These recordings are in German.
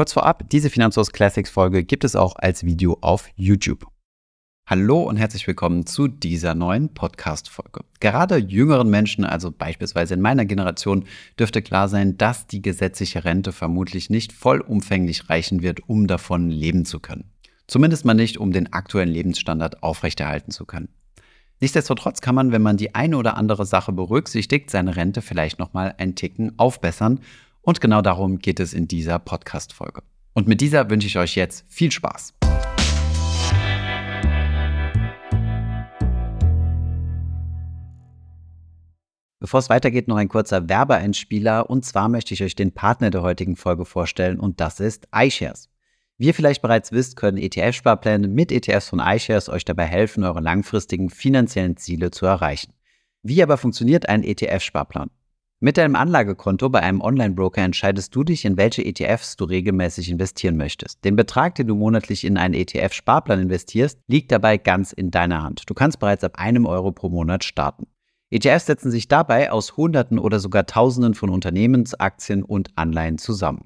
Kurz vorab, diese Finanzhaus Classics Folge gibt es auch als Video auf YouTube. Hallo und herzlich willkommen zu dieser neuen Podcast-Folge. Gerade jüngeren Menschen, also beispielsweise in meiner Generation, dürfte klar sein, dass die gesetzliche Rente vermutlich nicht vollumfänglich reichen wird, um davon leben zu können. Zumindest mal nicht, um den aktuellen Lebensstandard aufrechterhalten zu können. Nichtsdestotrotz kann man, wenn man die eine oder andere Sache berücksichtigt, seine Rente vielleicht nochmal einen Ticken aufbessern. Und genau darum geht es in dieser Podcast-Folge. Und mit dieser wünsche ich euch jetzt viel Spaß. Bevor es weitergeht, noch ein kurzer Werbeeinspieler. Und zwar möchte ich euch den Partner der heutigen Folge vorstellen und das ist iShares. Wie ihr vielleicht bereits wisst, können ETF-Sparpläne mit ETFs von iShares euch dabei helfen, eure langfristigen finanziellen Ziele zu erreichen. Wie aber funktioniert ein ETF-Sparplan? Mit deinem Anlagekonto bei einem Online-Broker entscheidest du dich, in welche ETFs du regelmäßig investieren möchtest. Den Betrag, den du monatlich in einen ETF-Sparplan investierst, liegt dabei ganz in deiner Hand. Du kannst bereits ab einem Euro pro Monat starten. ETFs setzen sich dabei aus Hunderten oder sogar Tausenden von Unternehmensaktien und Anleihen zusammen.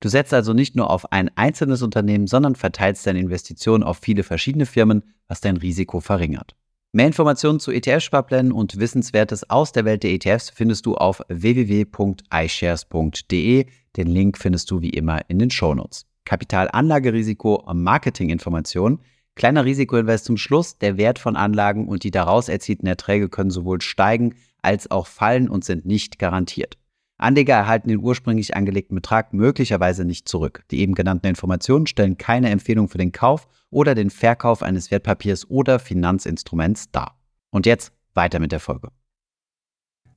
Du setzt also nicht nur auf ein einzelnes Unternehmen, sondern verteilst deine Investitionen auf viele verschiedene Firmen, was dein Risiko verringert. Mehr Informationen zu ETF-Sparplänen und Wissenswertes aus der Welt der ETFs findest du auf www.ishares.de. Den Link findest du wie immer in den Shownotes. Kapitalanlagerisiko Marketinginformationen Kleiner Risikoinvest zum Schluss. Der Wert von Anlagen und die daraus erzielten Erträge können sowohl steigen als auch fallen und sind nicht garantiert. Anleger erhalten den ursprünglich angelegten Betrag möglicherweise nicht zurück. Die eben genannten Informationen stellen keine Empfehlung für den Kauf oder den Verkauf eines Wertpapiers oder Finanzinstruments dar. Und jetzt weiter mit der Folge.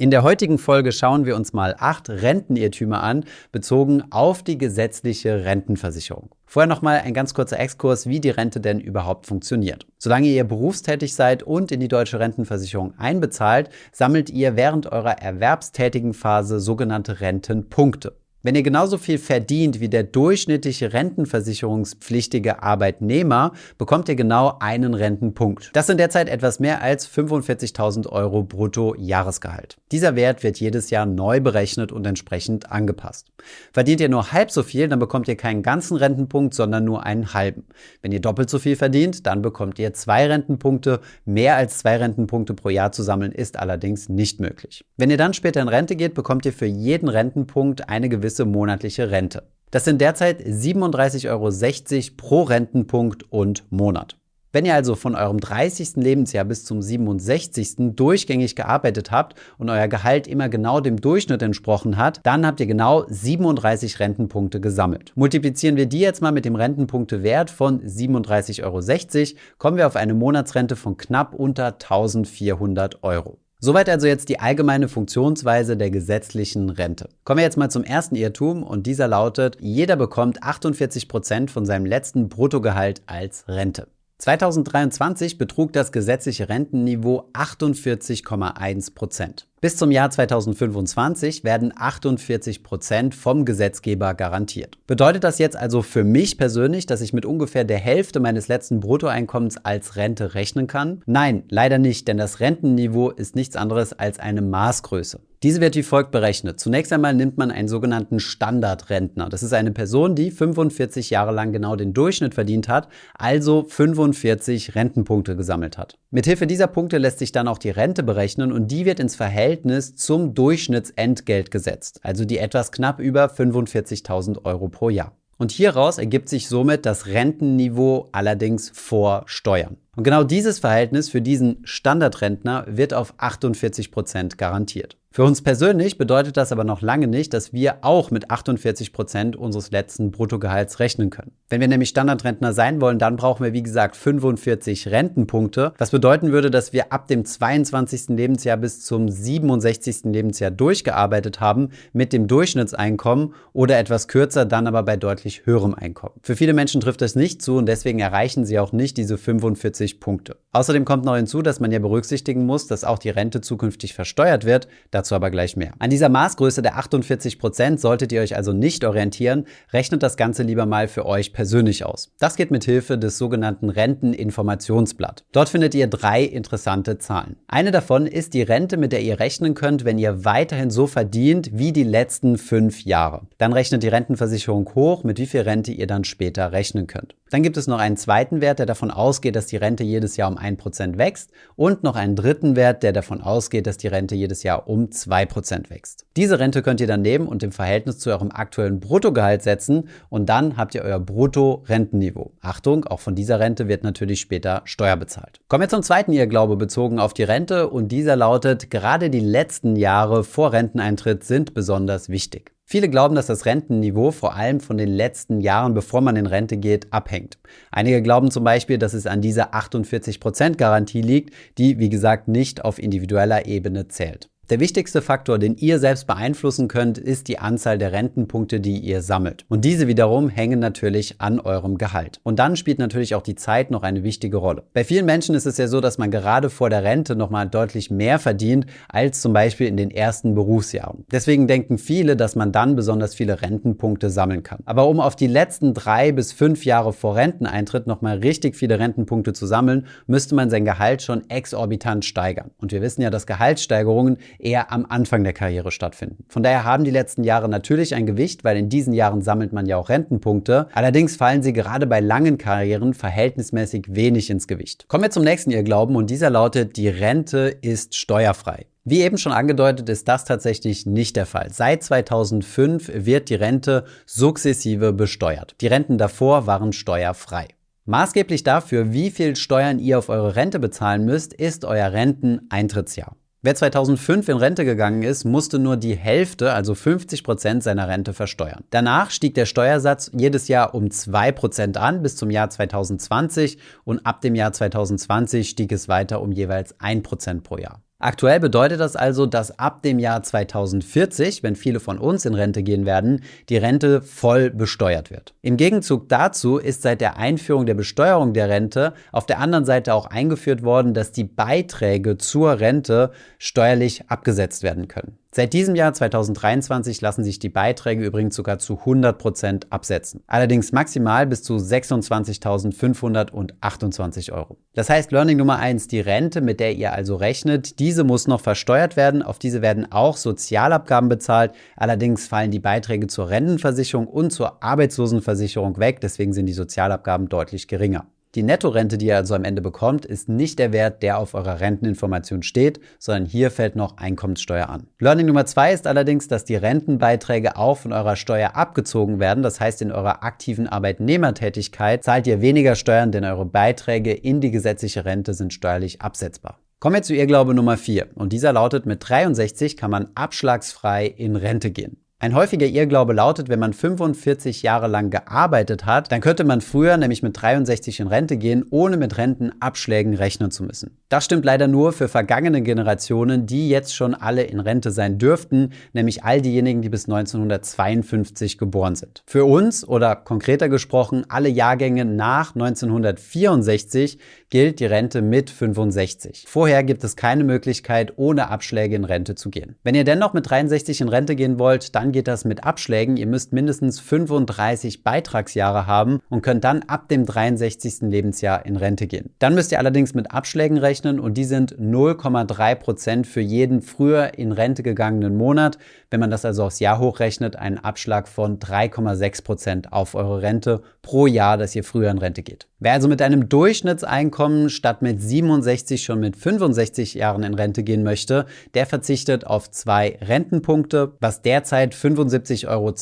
In der heutigen Folge schauen wir uns mal acht Rentenirrtümer an, bezogen auf die gesetzliche Rentenversicherung. Vorher nochmal ein ganz kurzer Exkurs, wie die Rente denn überhaupt funktioniert. Solange ihr berufstätig seid und in die deutsche Rentenversicherung einbezahlt, sammelt ihr während eurer erwerbstätigen Phase sogenannte Rentenpunkte. Wenn ihr genauso viel verdient wie der durchschnittliche rentenversicherungspflichtige Arbeitnehmer, bekommt ihr genau einen Rentenpunkt. Das sind derzeit etwas mehr als 45.000 Euro brutto Jahresgehalt. Dieser Wert wird jedes Jahr neu berechnet und entsprechend angepasst. Verdient ihr nur halb so viel, dann bekommt ihr keinen ganzen Rentenpunkt, sondern nur einen halben. Wenn ihr doppelt so viel verdient, dann bekommt ihr zwei Rentenpunkte. Mehr als zwei Rentenpunkte pro Jahr zu sammeln ist allerdings nicht möglich. Wenn ihr dann später in Rente geht, bekommt ihr für jeden Rentenpunkt eine gewisse gewisse monatliche Rente. Das sind derzeit 37,60 Euro pro Rentenpunkt und Monat. Wenn ihr also von eurem 30. Lebensjahr bis zum 67. durchgängig gearbeitet habt und euer Gehalt immer genau dem Durchschnitt entsprochen hat, dann habt ihr genau 37 Rentenpunkte gesammelt. Multiplizieren wir die jetzt mal mit dem Rentenpunktewert von 37,60 Euro, kommen wir auf eine Monatsrente von knapp unter 1400 Euro. Soweit also jetzt die allgemeine Funktionsweise der gesetzlichen Rente. Kommen wir jetzt mal zum ersten Irrtum und dieser lautet, jeder bekommt 48 Prozent von seinem letzten Bruttogehalt als Rente. 2023 betrug das gesetzliche Rentenniveau 48,1 Prozent. Bis zum Jahr 2025 werden 48 Prozent vom Gesetzgeber garantiert. Bedeutet das jetzt also für mich persönlich, dass ich mit ungefähr der Hälfte meines letzten Bruttoeinkommens als Rente rechnen kann? Nein, leider nicht, denn das Rentenniveau ist nichts anderes als eine Maßgröße. Diese wird wie folgt berechnet. Zunächst einmal nimmt man einen sogenannten Standardrentner. Das ist eine Person, die 45 Jahre lang genau den Durchschnitt verdient hat, also 45 Rentenpunkte gesammelt hat. Mithilfe dieser Punkte lässt sich dann auch die Rente berechnen und die wird ins Verhältnis Verhältnis zum Durchschnittsentgelt gesetzt, also die etwas knapp über 45.000 Euro pro Jahr. Und hieraus ergibt sich somit das Rentenniveau allerdings vor Steuern. Und genau dieses Verhältnis für diesen Standardrentner wird auf 48 Prozent garantiert. Für uns persönlich bedeutet das aber noch lange nicht, dass wir auch mit 48 Prozent unseres letzten Bruttogehalts rechnen können. Wenn wir nämlich Standardrentner sein wollen, dann brauchen wir wie gesagt 45 Rentenpunkte, was bedeuten würde, dass wir ab dem 22. Lebensjahr bis zum 67. Lebensjahr durchgearbeitet haben mit dem Durchschnittseinkommen oder etwas kürzer, dann aber bei deutlich höherem Einkommen. Für viele Menschen trifft das nicht zu und deswegen erreichen sie auch nicht diese 45 50 Punkte. Außerdem kommt noch hinzu, dass man ja berücksichtigen muss, dass auch die Rente zukünftig versteuert wird, dazu aber gleich mehr. An dieser Maßgröße der 48 Prozent solltet ihr euch also nicht orientieren, rechnet das Ganze lieber mal für euch persönlich aus. Das geht mit Hilfe des sogenannten Renteninformationsblatt. Dort findet ihr drei interessante Zahlen. Eine davon ist die Rente, mit der ihr rechnen könnt, wenn ihr weiterhin so verdient wie die letzten fünf Jahre. Dann rechnet die Rentenversicherung hoch, mit wie viel Rente ihr dann später rechnen könnt. Dann gibt es noch einen zweiten Wert, der davon ausgeht, dass die Rente jedes Jahr um 1% wächst und noch einen dritten Wert, der davon ausgeht, dass die Rente jedes Jahr um 2% wächst. Diese Rente könnt ihr dann nehmen und im Verhältnis zu eurem aktuellen Bruttogehalt setzen und dann habt ihr euer Brutto-Rentenniveau. Achtung, auch von dieser Rente wird natürlich später Steuer bezahlt. Kommen wir zum zweiten Irrglaube bezogen auf die Rente und dieser lautet, gerade die letzten Jahre vor Renteneintritt sind besonders wichtig. Viele glauben, dass das Rentenniveau vor allem von den letzten Jahren, bevor man in Rente geht, abhängt. Einige glauben zum Beispiel, dass es an dieser 48% Garantie liegt, die, wie gesagt, nicht auf individueller Ebene zählt. Der wichtigste Faktor, den ihr selbst beeinflussen könnt, ist die Anzahl der Rentenpunkte, die ihr sammelt. Und diese wiederum hängen natürlich an eurem Gehalt. Und dann spielt natürlich auch die Zeit noch eine wichtige Rolle. Bei vielen Menschen ist es ja so, dass man gerade vor der Rente nochmal deutlich mehr verdient als zum Beispiel in den ersten Berufsjahren. Deswegen denken viele, dass man dann besonders viele Rentenpunkte sammeln kann. Aber um auf die letzten drei bis fünf Jahre vor Renteneintritt nochmal richtig viele Rentenpunkte zu sammeln, müsste man sein Gehalt schon exorbitant steigern. Und wir wissen ja, dass Gehaltssteigerungen eher am Anfang der Karriere stattfinden. Von daher haben die letzten Jahre natürlich ein Gewicht, weil in diesen Jahren sammelt man ja auch Rentenpunkte. Allerdings fallen sie gerade bei langen Karrieren verhältnismäßig wenig ins Gewicht. Kommen wir zum nächsten Irrglauben und dieser lautet, die Rente ist steuerfrei. Wie eben schon angedeutet, ist das tatsächlich nicht der Fall. Seit 2005 wird die Rente sukzessive besteuert. Die Renten davor waren steuerfrei. Maßgeblich dafür, wie viel Steuern ihr auf eure Rente bezahlen müsst, ist euer Renteneintrittsjahr. Wer 2005 in Rente gegangen ist, musste nur die Hälfte, also 50 Prozent seiner Rente versteuern. Danach stieg der Steuersatz jedes Jahr um 2 Prozent an bis zum Jahr 2020 und ab dem Jahr 2020 stieg es weiter um jeweils 1 Prozent pro Jahr. Aktuell bedeutet das also, dass ab dem Jahr 2040, wenn viele von uns in Rente gehen werden, die Rente voll besteuert wird. Im Gegenzug dazu ist seit der Einführung der Besteuerung der Rente auf der anderen Seite auch eingeführt worden, dass die Beiträge zur Rente steuerlich abgesetzt werden können. Seit diesem Jahr 2023 lassen sich die Beiträge übrigens sogar zu 100 Prozent absetzen. Allerdings maximal bis zu 26.528 Euro. Das heißt, Learning Nummer eins: die Rente, mit der ihr also rechnet, diese muss noch versteuert werden. Auf diese werden auch Sozialabgaben bezahlt. Allerdings fallen die Beiträge zur Rentenversicherung und zur Arbeitslosenversicherung weg. Deswegen sind die Sozialabgaben deutlich geringer. Die Nettorente, die ihr also am Ende bekommt, ist nicht der Wert, der auf eurer Renteninformation steht, sondern hier fällt noch Einkommenssteuer an. Learning Nummer zwei ist allerdings, dass die Rentenbeiträge auch von eurer Steuer abgezogen werden. Das heißt, in eurer aktiven Arbeitnehmertätigkeit zahlt ihr weniger Steuern, denn eure Beiträge in die gesetzliche Rente sind steuerlich absetzbar. Kommen wir zu Irrglaube Nummer 4 und dieser lautet, mit 63 kann man abschlagsfrei in Rente gehen. Ein häufiger Irrglaube lautet, wenn man 45 Jahre lang gearbeitet hat, dann könnte man früher, nämlich mit 63 in Rente gehen, ohne mit Rentenabschlägen rechnen zu müssen. Das stimmt leider nur für vergangene Generationen, die jetzt schon alle in Rente sein dürften, nämlich all diejenigen, die bis 1952 geboren sind. Für uns oder konkreter gesprochen alle Jahrgänge nach 1964 gilt die Rente mit 65. Vorher gibt es keine Möglichkeit, ohne Abschläge in Rente zu gehen. Wenn ihr dennoch mit 63 in Rente gehen wollt, dann geht das mit Abschlägen. Ihr müsst mindestens 35 Beitragsjahre haben und könnt dann ab dem 63. Lebensjahr in Rente gehen. Dann müsst ihr allerdings mit Abschlägen rechnen und die sind 0,3 Prozent für jeden früher in Rente gegangenen Monat. Wenn man das also aufs Jahr hochrechnet, einen Abschlag von 3,6 Prozent auf eure Rente pro Jahr, dass ihr früher in Rente geht. Wer also mit einem Durchschnittseinkommen statt mit 67 schon mit 65 Jahren in Rente gehen möchte, der verzichtet auf zwei Rentenpunkte, was derzeit 75,20 Euro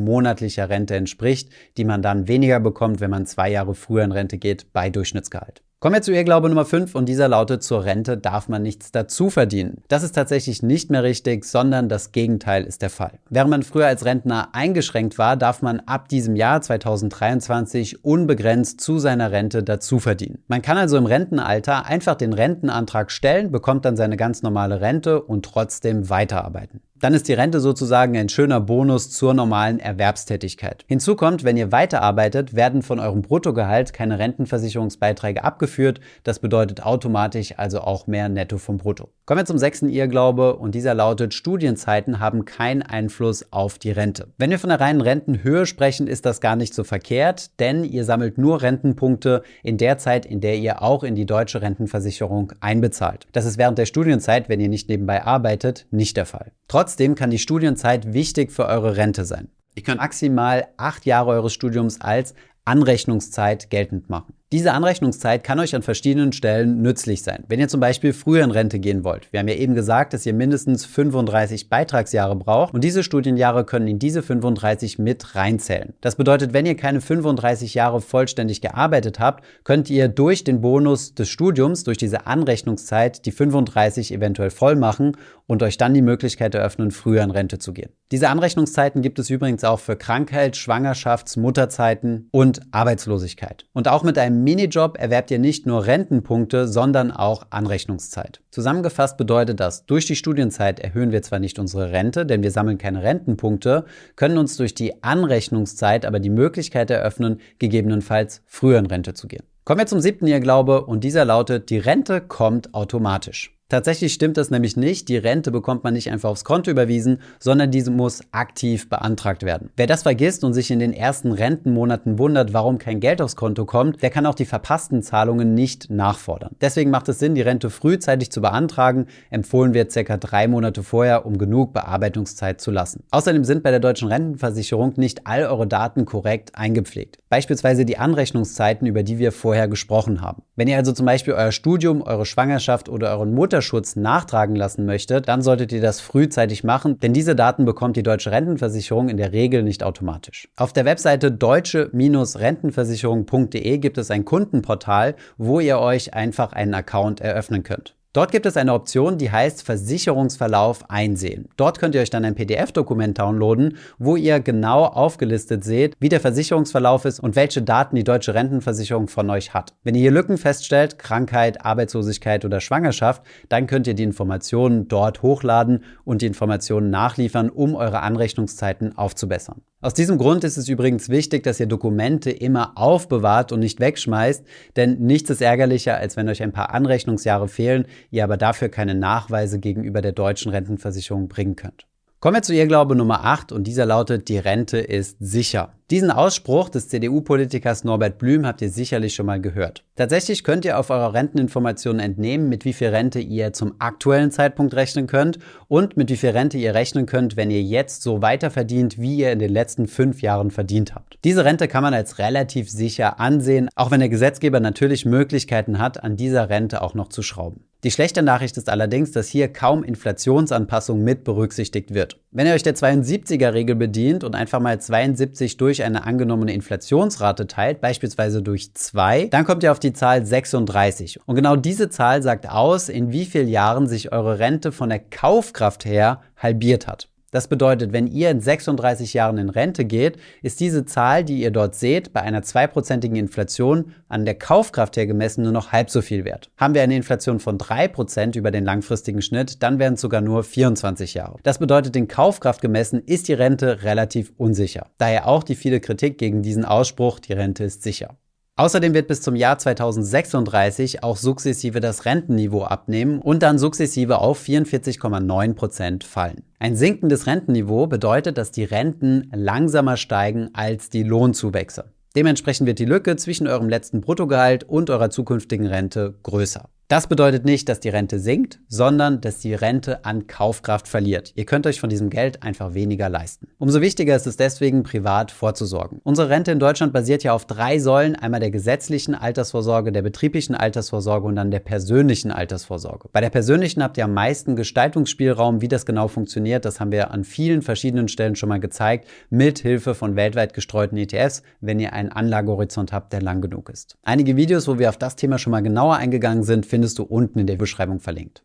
monatlicher Rente entspricht, die man dann weniger bekommt, wenn man zwei Jahre früher in Rente geht bei Durchschnittsgehalt. Kommen wir zu Irrglaube Nummer 5 und dieser lautet, zur Rente darf man nichts dazu verdienen. Das ist tatsächlich nicht mehr richtig, sondern das Gegenteil ist der Fall. Während man früher als Rentner eingeschränkt war, darf man ab diesem Jahr 2023 unbegrenzt zu seiner Rente dazu verdienen. Man kann also im Rentenalter einfach den Rentenantrag stellen, bekommt dann seine ganz normale Rente und trotzdem weiterarbeiten. Dann ist die Rente sozusagen ein schöner Bonus zur normalen Erwerbstätigkeit. Hinzu kommt, wenn ihr weiterarbeitet, werden von eurem Bruttogehalt keine Rentenversicherungsbeiträge abgeführt. Das bedeutet automatisch also auch mehr Netto vom Brutto. Kommen wir zum sechsten Irrglaube und dieser lautet, Studienzeiten haben keinen Einfluss auf die Rente. Wenn wir von der reinen Rentenhöhe sprechen, ist das gar nicht so verkehrt, denn ihr sammelt nur Rentenpunkte in der Zeit, in der ihr auch in die deutsche Rentenversicherung einbezahlt. Das ist während der Studienzeit, wenn ihr nicht nebenbei arbeitet, nicht der Fall. Trotzdem kann die Studienzeit wichtig für eure Rente sein. Ihr könnt maximal acht Jahre eures Studiums als Anrechnungszeit geltend machen. Diese Anrechnungszeit kann euch an verschiedenen Stellen nützlich sein. Wenn ihr zum Beispiel früher in Rente gehen wollt. Wir haben ja eben gesagt, dass ihr mindestens 35 Beitragsjahre braucht und diese Studienjahre können in diese 35 mit reinzählen. Das bedeutet, wenn ihr keine 35 Jahre vollständig gearbeitet habt, könnt ihr durch den Bonus des Studiums, durch diese Anrechnungszeit, die 35 eventuell voll machen und euch dann die Möglichkeit eröffnen, früher in Rente zu gehen. Diese Anrechnungszeiten gibt es übrigens auch für Krankheit, Schwangerschafts-, Mutterzeiten und Arbeitslosigkeit. Und auch mit einem Minijob erwerbt ihr nicht nur Rentenpunkte, sondern auch Anrechnungszeit. Zusammengefasst bedeutet das, durch die Studienzeit erhöhen wir zwar nicht unsere Rente, denn wir sammeln keine Rentenpunkte, können uns durch die Anrechnungszeit aber die Möglichkeit eröffnen, gegebenenfalls früher in Rente zu gehen. Kommen wir zum siebten Irrglaube und dieser lautet, die Rente kommt automatisch. Tatsächlich stimmt das nämlich nicht. Die Rente bekommt man nicht einfach aufs Konto überwiesen, sondern diese muss aktiv beantragt werden. Wer das vergisst und sich in den ersten Rentenmonaten wundert, warum kein Geld aufs Konto kommt, der kann auch die verpassten Zahlungen nicht nachfordern. Deswegen macht es Sinn, die Rente frühzeitig zu beantragen. Empfohlen wird circa drei Monate vorher, um genug Bearbeitungszeit zu lassen. Außerdem sind bei der deutschen Rentenversicherung nicht all eure Daten korrekt eingepflegt. Beispielsweise die Anrechnungszeiten, über die wir vorher gesprochen haben. Wenn ihr also zum Beispiel euer Studium, eure Schwangerschaft oder euren Mutter Mutterschutz nachtragen lassen möchtet, dann solltet ihr das frühzeitig machen, denn diese Daten bekommt die deutsche Rentenversicherung in der Regel nicht automatisch. Auf der Webseite deutsche-rentenversicherung.de gibt es ein Kundenportal, wo ihr euch einfach einen Account eröffnen könnt. Dort gibt es eine Option, die heißt Versicherungsverlauf einsehen. Dort könnt ihr euch dann ein PDF-Dokument downloaden, wo ihr genau aufgelistet seht, wie der Versicherungsverlauf ist und welche Daten die deutsche Rentenversicherung von euch hat. Wenn ihr hier Lücken feststellt, Krankheit, Arbeitslosigkeit oder Schwangerschaft, dann könnt ihr die Informationen dort hochladen und die Informationen nachliefern, um eure Anrechnungszeiten aufzubessern. Aus diesem Grund ist es übrigens wichtig, dass ihr Dokumente immer aufbewahrt und nicht wegschmeißt, denn nichts ist ärgerlicher, als wenn euch ein paar Anrechnungsjahre fehlen, ihr aber dafür keine Nachweise gegenüber der deutschen Rentenversicherung bringen könnt. Kommen wir zu Irrglaube Nummer 8 und dieser lautet, die Rente ist sicher. Diesen Ausspruch des CDU-Politikers Norbert Blüm habt ihr sicherlich schon mal gehört. Tatsächlich könnt ihr auf eurer Renteninformation entnehmen, mit wie viel Rente ihr zum aktuellen Zeitpunkt rechnen könnt und mit wie viel Rente ihr rechnen könnt, wenn ihr jetzt so weiter verdient, wie ihr in den letzten fünf Jahren verdient habt. Diese Rente kann man als relativ sicher ansehen, auch wenn der Gesetzgeber natürlich Möglichkeiten hat, an dieser Rente auch noch zu schrauben. Die schlechte Nachricht ist allerdings, dass hier kaum Inflationsanpassung mit berücksichtigt wird. Wenn ihr euch der 72er-Regel bedient und einfach mal 72 durch eine angenommene Inflationsrate teilt, beispielsweise durch 2, dann kommt ihr auf die Zahl 36. Und genau diese Zahl sagt aus, in wie vielen Jahren sich eure Rente von der Kaufkraft her halbiert hat. Das bedeutet, wenn ihr in 36 Jahren in Rente geht, ist diese Zahl, die ihr dort seht, bei einer zweiprozentigen Inflation an der Kaufkraft her gemessen nur noch halb so viel wert. Haben wir eine Inflation von 3% über den langfristigen Schnitt, dann wären es sogar nur 24 Jahre. Das bedeutet, in Kaufkraft gemessen ist die Rente relativ unsicher. Daher auch die viele Kritik gegen diesen Ausspruch, die Rente ist sicher. Außerdem wird bis zum Jahr 2036 auch sukzessive das Rentenniveau abnehmen und dann sukzessive auf 44,9 Prozent fallen. Ein sinkendes Rentenniveau bedeutet, dass die Renten langsamer steigen als die Lohnzuwächse. Dementsprechend wird die Lücke zwischen eurem letzten Bruttogehalt und eurer zukünftigen Rente größer. Das bedeutet nicht, dass die Rente sinkt, sondern dass die Rente an Kaufkraft verliert. Ihr könnt euch von diesem Geld einfach weniger leisten. Umso wichtiger ist es deswegen, privat vorzusorgen. Unsere Rente in Deutschland basiert ja auf drei Säulen. Einmal der gesetzlichen Altersvorsorge, der betrieblichen Altersvorsorge und dann der persönlichen Altersvorsorge. Bei der persönlichen habt ihr am meisten Gestaltungsspielraum. Wie das genau funktioniert, das haben wir an vielen verschiedenen Stellen schon mal gezeigt, mit Hilfe von weltweit gestreuten ETFs, wenn ihr einen Anlagehorizont habt, der lang genug ist. Einige Videos, wo wir auf das Thema schon mal genauer eingegangen sind, findest du unten in der Beschreibung verlinkt.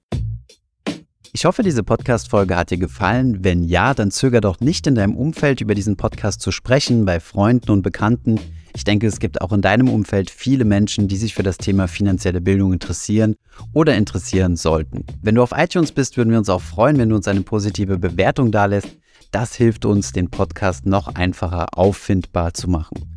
Ich hoffe, diese Podcast-Folge hat dir gefallen. Wenn ja, dann zöger doch nicht in deinem Umfeld über diesen Podcast zu sprechen, bei Freunden und Bekannten. Ich denke, es gibt auch in deinem Umfeld viele Menschen, die sich für das Thema finanzielle Bildung interessieren oder interessieren sollten. Wenn du auf iTunes bist, würden wir uns auch freuen, wenn du uns eine positive Bewertung dalässt. Das hilft uns, den Podcast noch einfacher auffindbar zu machen.